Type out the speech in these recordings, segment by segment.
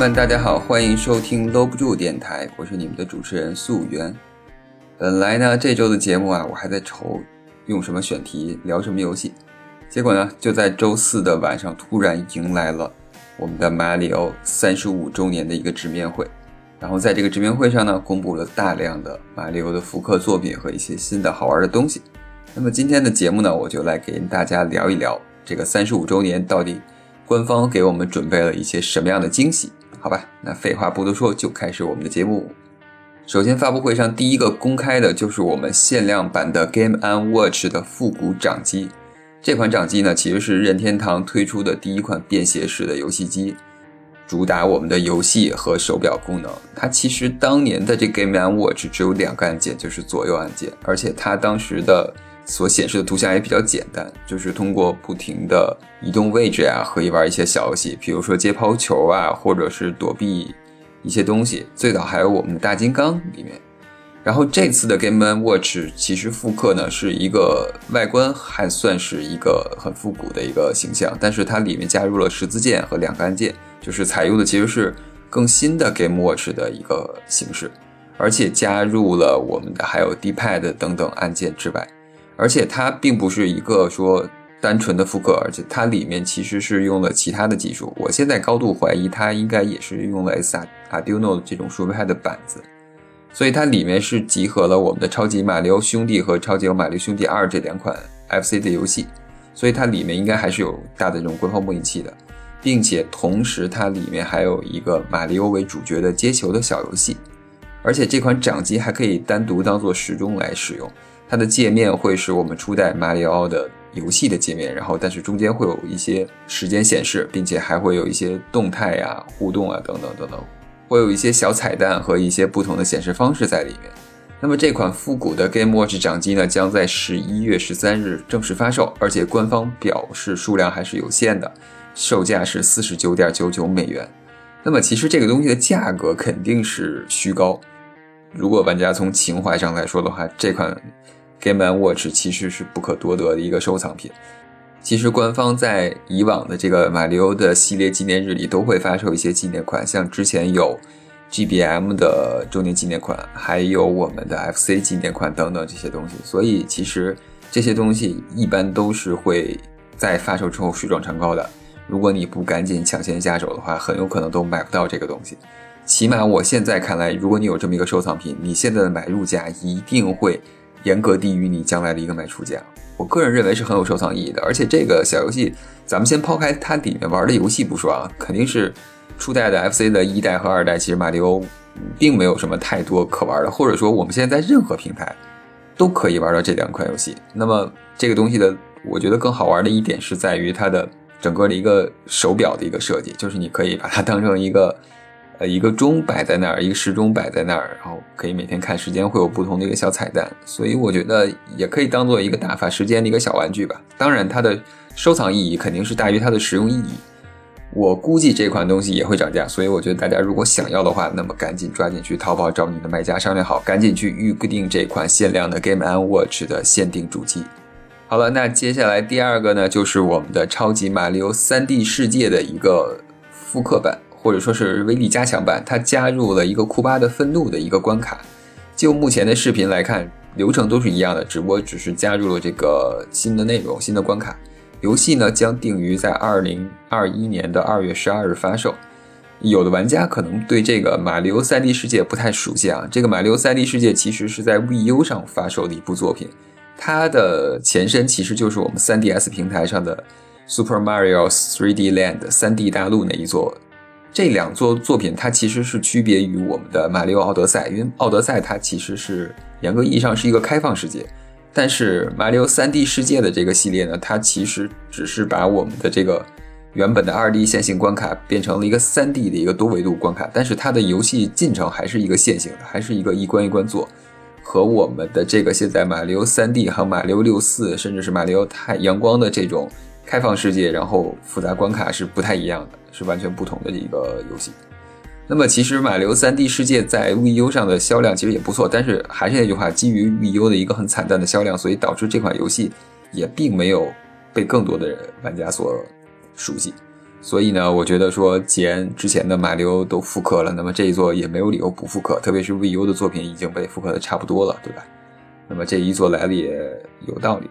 们，大家好，欢迎收听搂不住电台，我是你们的主持人素媛。本来呢，这周的节目啊，我还在愁用什么选题，聊什么游戏，结果呢，就在周四的晚上，突然迎来了我们的马里奥三十五周年的一个直面会。然后在这个直面会上呢，公布了大量的马里奥的复刻作品和一些新的好玩的东西。那么今天的节目呢，我就来给大家聊一聊这个三十五周年到底官方给我们准备了一些什么样的惊喜？好吧，那废话不多说，就开始我们的节目。首先，发布会上第一个公开的就是我们限量版的 Game and Watch 的复古掌机。这款掌机呢，其实是任天堂推出的第一款便携式的游戏机。主打我们的游戏和手表功能，它其实当年的这 Game and Watch 只有两个按键，就是左右按键，而且它当时的所显示的图像也比较简单，就是通过不停的移动位置呀，可以玩一些小游戏，比如说接抛球啊，或者是躲避一些东西。最早还有我们的大金刚里面。然后这次的 Game Watch 其实复刻呢是一个外观还算是一个很复古的一个形象，但是它里面加入了十字键和两个按键。就是采用的其实是更新的 Game Watch 的一个形式，而且加入了我们的还有 D-pad 等等按键之外，而且它并不是一个说单纯的复刻，而且它里面其实是用了其他的技术。我现在高度怀疑它应该也是用了 S Arduino 这种鼠标的板子，所以它里面是集合了我们的超级马里奥兄弟和超级马里奥兄弟二这两款 FC 的游戏，所以它里面应该还是有大的这种官方模拟器的。并且同时，它里面还有一个马里奥为主角的接球的小游戏，而且这款掌机还可以单独当做时钟来使用。它的界面会是我们初代马里奥的游戏的界面，然后但是中间会有一些时间显示，并且还会有一些动态呀、互动啊等等等等，会有一些小彩蛋和一些不同的显示方式在里面。那么这款复古的 Game Watch 掌机呢，将在十一月十三日正式发售，而且官方表示数量还是有限的。售价是四十九点九九美元，那么其实这个东西的价格肯定是虚高。如果玩家从情怀上来说的话，这款 Game and Watch 其实是不可多得的一个收藏品。其实官方在以往的这个马里奥的系列纪念日里都会发售一些纪念款，像之前有 GBM 的周年纪念款，还有我们的 FC 纪念款等等这些东西。所以其实这些东西一般都是会在发售之后水涨船高的。如果你不赶紧抢先下手的话，很有可能都买不到这个东西。起码我现在看来，如果你有这么一个收藏品，你现在的买入价一定会严格低于你将来的一个卖出价。我个人认为是很有收藏意义的。而且这个小游戏，咱们先抛开它里面玩的游戏不说啊，肯定是初代的 FC 的一代和二代，其实马里奥并没有什么太多可玩的，或者说我们现在在任何平台都可以玩到这两款游戏。那么这个东西的，我觉得更好玩的一点是在于它的。整个的一个手表的一个设计，就是你可以把它当成一个，呃，一个钟摆在那儿，一个时钟摆在那儿，然后可以每天看时间，会有不同的一个小彩蛋。所以我觉得也可以当做一个打发时间的一个小玩具吧。当然，它的收藏意义肯定是大于它的实用意义。我估计这款东西也会涨价，所以我觉得大家如果想要的话，那么赶紧抓紧去淘宝找你的卖家商量好，赶紧去预定这款限量的 Game and Watch 的限定主机。好了，那接下来第二个呢，就是我们的超级马里奥 3D 世界的一个复刻版，或者说是威力加强版。它加入了一个库巴的愤怒的一个关卡。就目前的视频来看，流程都是一样的，只不过只是加入了这个新的内容、新的关卡。游戏呢将定于在2021年的2月12日发售。有的玩家可能对这个马里奥 3D 世界不太熟悉啊，这个马里奥 3D 世界其实是在 VU 上发售的一部作品。它的前身其实就是我们 3DS 平台上的 Super Mario 3D Land 三 D 大陆那一座。这两座作品它其实是区别于我们的马里奥奥德赛，因为奥德赛它其实是严格意义上是一个开放世界，但是马里奥 3D 世界的这个系列呢，它其实只是把我们的这个原本的 2D 线性关卡变成了一个 3D 的一个多维度关卡，但是它的游戏进程还是一个线性的，还是一个一关一关做。和我们的这个现在马里奥三 D 和马里奥六四，甚至是马里奥太阳光的这种开放世界，然后复杂关卡是不太一样的，是完全不同的一个游戏。那么其实马里奥三 D 世界在 VU 上的销量其实也不错，但是还是那句话，基于 VU 的一个很惨淡的销量，所以导致这款游戏也并没有被更多的玩家所熟悉。所以呢，我觉得说既然之前的马里奥都复刻了，那么这一座也没有理由不复刻，特别是 VU 的作品已经被复刻的差不多了，对吧？那么这一座来了也有道理。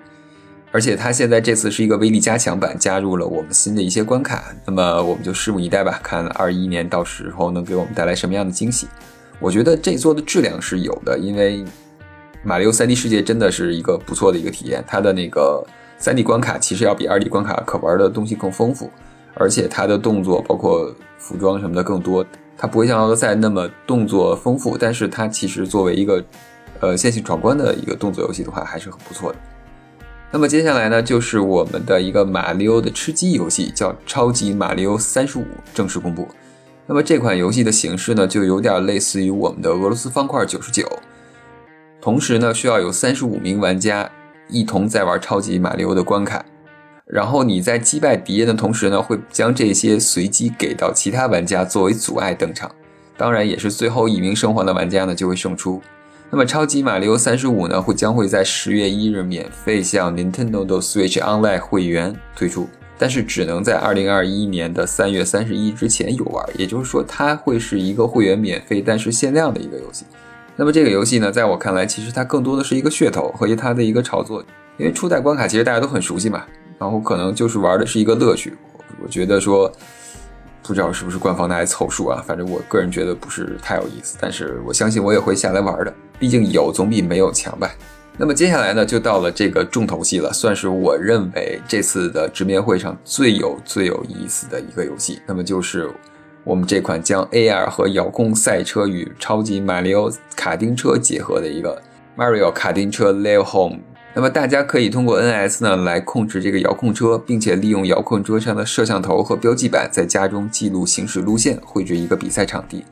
而且它现在这次是一个威力加强版，加入了我们新的一些关卡，那么我们就拭目以待吧，看二一年到时候能给我们带来什么样的惊喜。我觉得这座的质量是有的，因为马里奥 3D 世界真的是一个不错的一个体验，它的那个 3D 关卡其实要比 2D 关卡可玩的东西更丰富，而且它的动作包括服装什么的更多，它不会像奥德赛那么动作丰富，但是它其实作为一个呃线性闯关的一个动作游戏的话，还是很不错的。那么接下来呢，就是我们的一个马里奥的吃鸡游戏，叫《超级马里奥三十五》正式公布。那么这款游戏的形式呢，就有点类似于我们的俄罗斯方块九十九，同时呢，需要有三十五名玩家一同在玩超级马里奥的关卡。然后你在击败敌人的同时呢，会将这些随机给到其他玩家作为阻碍登场。当然，也是最后一名生还的玩家呢，就会胜出。那么，超级马里奥三十五呢，会将会在十月一日免费向 Nintendo Switch Online 会员推出，但是只能在二零二一年的三月三十一之前游玩。也就是说，它会是一个会员免费但是限量的一个游戏。那么这个游戏呢，在我看来，其实它更多的是一个噱头和它的一个炒作，因为初代关卡其实大家都很熟悉嘛，然后可能就是玩的是一个乐趣。我觉得说。不知道是不是官方拿来凑数啊？反正我个人觉得不是太有意思，但是我相信我也会下来玩的，毕竟有总比没有强吧。那么接下来呢，就到了这个重头戏了，算是我认为这次的直面会上最有最有意思的一个游戏，那么就是我们这款将 AR 和遥控赛车与超级马里奥卡丁车结合的一个 Mario 卡丁车 Live Home。那么大家可以通过 NS 呢来控制这个遥控车，并且利用遥控车上的摄像头和标记板，在家中记录行驶路线，绘制一个比赛场地。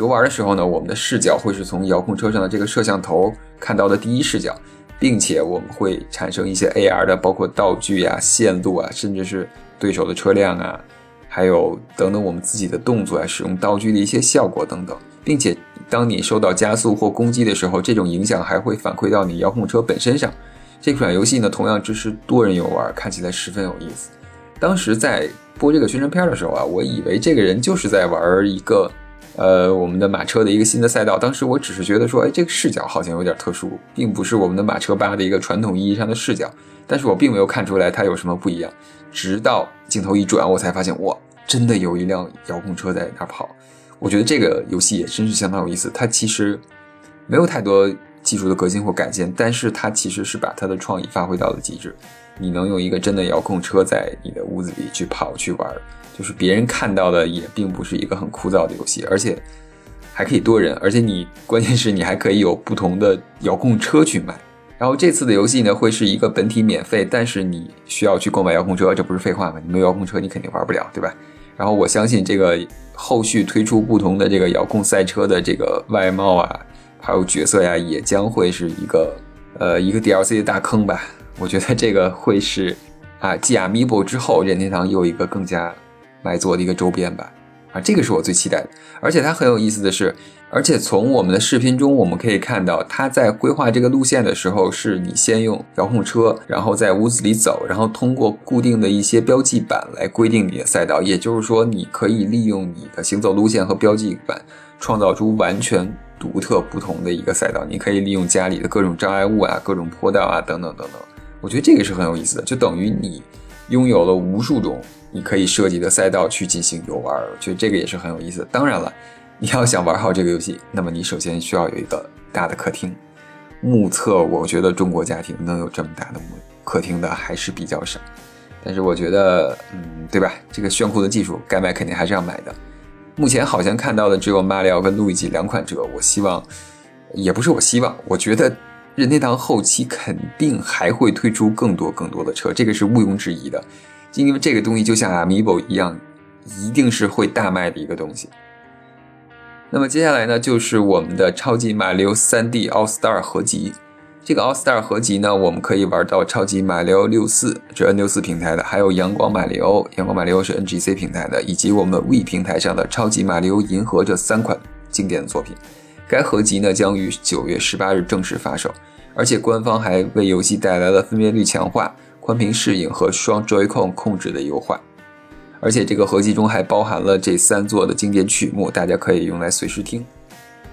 游玩的时候呢，我们的视角会是从遥控车上的这个摄像头看到的第一视角，并且我们会产生一些 AR 的，包括道具呀、线路啊，甚至是对手的车辆啊，还有等等我们自己的动作啊，使用道具的一些效果等等，并且当你受到加速或攻击的时候，这种影响还会反馈到你遥控车本身上。这款游戏呢，同样支持多人游玩，看起来十分有意思。当时在播这个宣传片的时候啊，我以为这个人就是在玩一个，呃，我们的马车的一个新的赛道。当时我只是觉得说，哎，这个视角好像有点特殊，并不是我们的马车八的一个传统意义上的视角。但是我并没有看出来它有什么不一样，直到镜头一转，我才发现，哇，真的有一辆遥控车在那跑。我觉得这个游戏也真是相当有意思。它其实没有太多。技术的革新或改进，但是它其实是把它的创意发挥到了极致。你能用一个真的遥控车在你的屋子里去跑去玩，就是别人看到的也并不是一个很枯燥的游戏，而且还可以多人，而且你关键是你还可以有不同的遥控车去买。然后这次的游戏呢，会是一个本体免费，但是你需要去购买遥控车，这不是废话吗？你没有遥控车，你肯定玩不了，对吧？然后我相信这个后续推出不同的这个遥控赛车的这个外貌啊。还有角色呀，也将会是一个呃一个 DLC 的大坑吧。我觉得这个会是啊继 Amiibo 之后任天堂又一个更加来做的一个周边吧。啊，这个是我最期待的。而且它很有意思的是，而且从我们的视频中我们可以看到，它在规划这个路线的时候，是你先用遥控车，然后在屋子里走，然后通过固定的一些标记板来规定你的赛道。也就是说，你可以利用你的行走路线和标记板，创造出完全。独特不同的一个赛道，你可以利用家里的各种障碍物啊、各种坡道啊等等等等。我觉得这个是很有意思的，就等于你拥有了无数种你可以设计的赛道去进行游玩。我觉得这个也是很有意思。当然了，你要想玩好这个游戏，那么你首先需要有一个大的客厅。目测，我觉得中国家庭能有这么大的客厅的还是比较少。但是我觉得，嗯，对吧？这个炫酷的技术该买肯定还是要买的。目前好像看到的只有马里奥跟路易吉两款车，我希望，也不是我希望，我觉得任天堂后期肯定还会推出更多更多的车，这个是毋庸置疑的，因为这个东西就像 amibo 一样，一定是会大卖的一个东西。那么接下来呢，就是我们的超级马里奥 3D All Star 合集。这个 All Star 合集呢，我们可以玩到超级马里奥六四，是 N 六四平台的，还有阳光马里奥，阳光马里奥是 NGC 平台的，以及我们 V 平台上的超级马里奥银河这三款经典的作品。该合集呢将于九月十八日正式发售，而且官方还为游戏带来了分辨率强化、宽屏适应和双 Joy-Con 控制的优化。而且这个合集中还包含了这三座的经典曲目，大家可以用来随时听。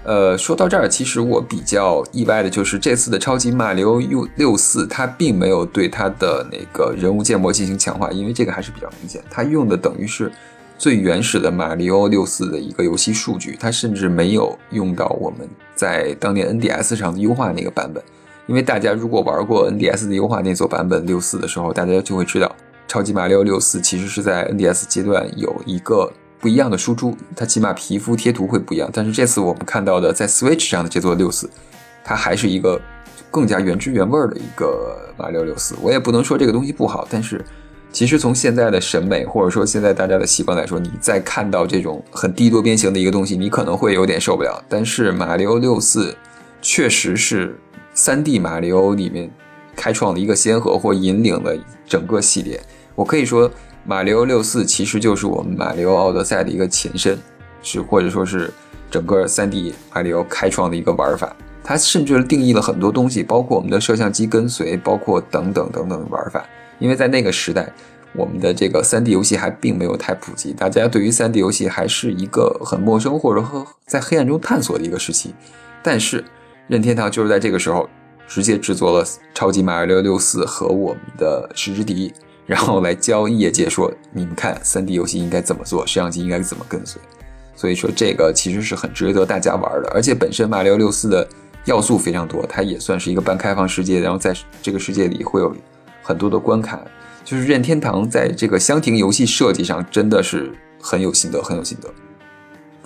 呃，说到这儿，其实我比较意外的就是这次的超级马里奥 U 六四，它并没有对它的那个人物建模进行强化，因为这个还是比较明显，它用的等于是最原始的马里奥六四的一个游戏数据，它甚至没有用到我们在当年 NDS 上优化那个版本。因为大家如果玩过 NDS 的优化那座版本六四的时候，大家就会知道，超级马里奥六四其实是在 NDS 阶段有一个。不一样的输出，它起码皮肤贴图会不一样。但是这次我们看到的在 Switch 上的这座六四，它还是一个更加原汁原味的一个马里奥六四。我也不能说这个东西不好，但是其实从现在的审美或者说现在大家的习惯来说，你再看到这种很低多边形的一个东西，你可能会有点受不了。但是马里奥六四确实是 3D 马里奥里面开创了一个先河，或引领了整个系列。我可以说。马里奥六四其实就是我们马里奥奥德赛的一个前身，是或者说是整个 3D 马里奥开创的一个玩法。它甚至定义了很多东西，包括我们的摄像机跟随，包括等等等等的玩法。因为在那个时代，我们的这个 3D 游戏还并没有太普及，大家对于 3D 游戏还是一个很陌生或者说在黑暗中探索的一个时期。但是任天堂就是在这个时候直接制作了超级马里奥六四和我们的十之敌。然后来教业界说，你们看三 D 游戏应该怎么做，摄像机应该怎么跟随。所以说这个其实是很值得大家玩的，而且本身马里奥六四的要素非常多，它也算是一个半开放世界，然后在这个世界里会有很多的关卡。就是任天堂在这个箱庭游戏设计上真的是很有心得，很有心得。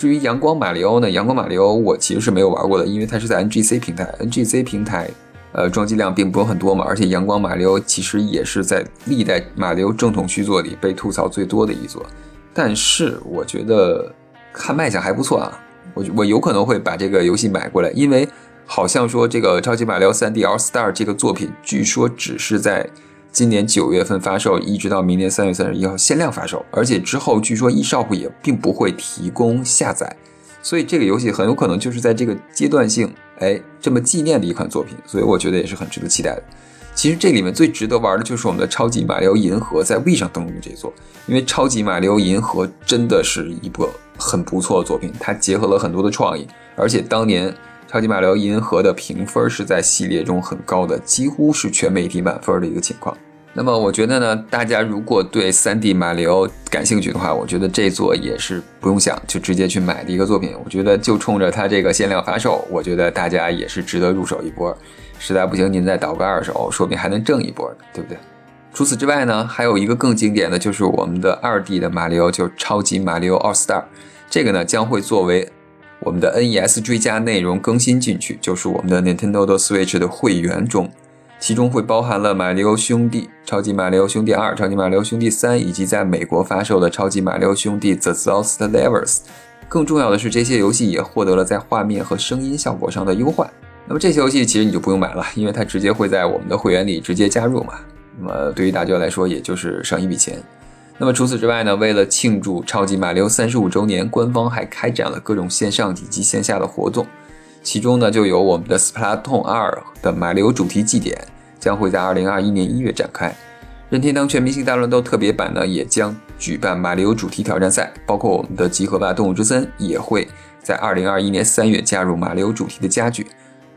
至于阳光马里奥呢，阳光马里奥我其实是没有玩过的，因为它是在 NGC 平台，NGC 平台。呃，装机量并不是很多嘛，而且阳光马里奥其实也是在历代马里奥正统续作里被吐槽最多的一座。但是我觉得看卖相还不错啊，我我有可能会把这个游戏买过来，因为好像说这个超级马里奥 3D All Star 这个作品，据说只是在今年九月份发售，一直到明年三月三十一号限量发售，而且之后据说 eShop 也并不会提供下载。所以这个游戏很有可能就是在这个阶段性，哎，这么纪念的一款作品，所以我觉得也是很值得期待的。其实这里面最值得玩的就是我们的超级马里奥银河在 w 上登陆这一座，因为超级马里奥银河真的是一部很不错的作品，它结合了很多的创意，而且当年超级马里奥银河的评分是在系列中很高的，几乎是全媒体满分的一个情况。那么我觉得呢，大家如果对 3D 马里奥感兴趣的话，我觉得这座也是不用想就直接去买的一个作品。我觉得就冲着它这个限量发售，我觉得大家也是值得入手一波。实在不行，您再倒个二手，说不定还能挣一波，对不对？除此之外呢，还有一个更经典的就是我们的 2D 的马里奥，就是超级马里奥 All Star。这个呢将会作为我们的 NES 追加内容更新进去，就是我们的 Nintendo Switch 的会员中。其中会包含了《马里奥兄弟》《超级马里奥兄弟二》《超级马里奥兄弟三》，以及在美国发售的《超级马里奥兄弟 The Lost Levels》。更重要的是，这些游戏也获得了在画面和声音效果上的优化。那么这些游戏其实你就不用买了，因为它直接会在我们的会员里直接加入嘛。那么对于大家来说，也就是省一笔钱。那么除此之外呢，为了庆祝《超级马里奥》三十五周年，官方还开展了各种线上以及线下的活动。其中呢，就有我们的《Splatoon 二》的马里奥主题祭典，将会在二零二一年一月展开。任天堂全明星大乱斗特别版呢，也将举办马里奥主题挑战赛，包括我们的集合吧动物之森也会在二零二一年三月加入马里奥主题的家具。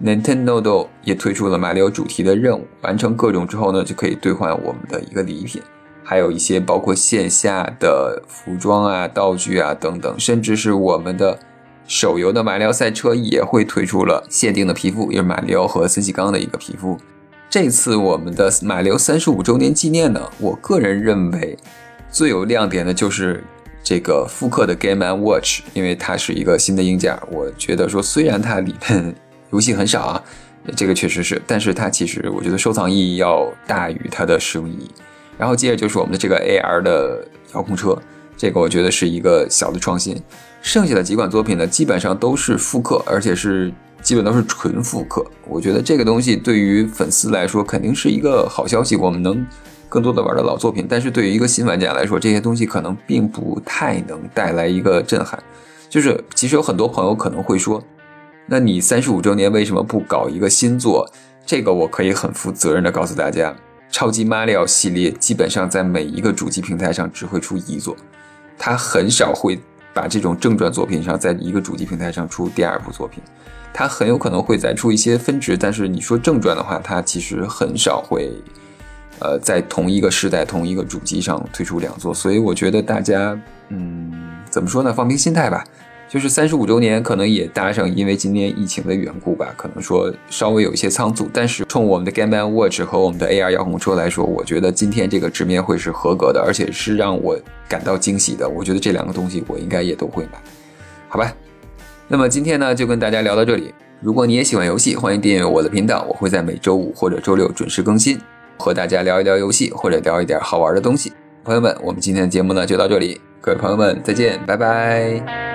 Nintendo 也推出了马里奥主题的任务，完成各种之后呢，就可以兑换我们的一个礼品，还有一些包括线下的服装啊、道具啊等等，甚至是我们的。手游的马里奥赛车也会推出了限定的皮肤，也是马里奥和森喜刚的一个皮肤。这次我们的马里奥三十五周年纪念呢，我个人认为最有亮点的就是这个复刻的 Game and Watch，因为它是一个新的硬件。我觉得说，虽然它里面 游戏很少啊，这个确实是，但是它其实我觉得收藏意义要大于它的实用意义。然后接着就是我们的这个 AR 的遥控车，这个我觉得是一个小的创新。剩下的几款作品呢，基本上都是复刻，而且是基本都是纯复刻。我觉得这个东西对于粉丝来说肯定是一个好消息，我们能更多的玩到老作品。但是对于一个新玩家来说，这些东西可能并不太能带来一个震撼。就是其实有很多朋友可能会说，那你三十五周年为什么不搞一个新作？这个我可以很负责任的告诉大家。超级马里奥系列基本上在每一个主机平台上只会出一作，它很少会把这种正传作品上在一个主机平台上出第二部作品。它很有可能会再出一些分值，但是你说正传的话，它其实很少会，呃，在同一个时代、同一个主机上推出两座。所以我觉得大家，嗯，怎么说呢？放平心态吧。就是三十五周年，可能也搭上，因为今年疫情的缘故吧，可能说稍微有一些仓促。但是冲我们的 Game Man Watch 和我们的 AR 遥控车来说，我觉得今天这个直面会是合格的，而且是让我感到惊喜的。我觉得这两个东西我应该也都会买，好吧？那么今天呢，就跟大家聊到这里。如果你也喜欢游戏，欢迎订阅我的频道，我会在每周五或者周六准时更新，和大家聊一聊游戏，或者聊一点好玩的东西。朋友们，我们今天的节目呢就到这里，各位朋友们再见，拜拜。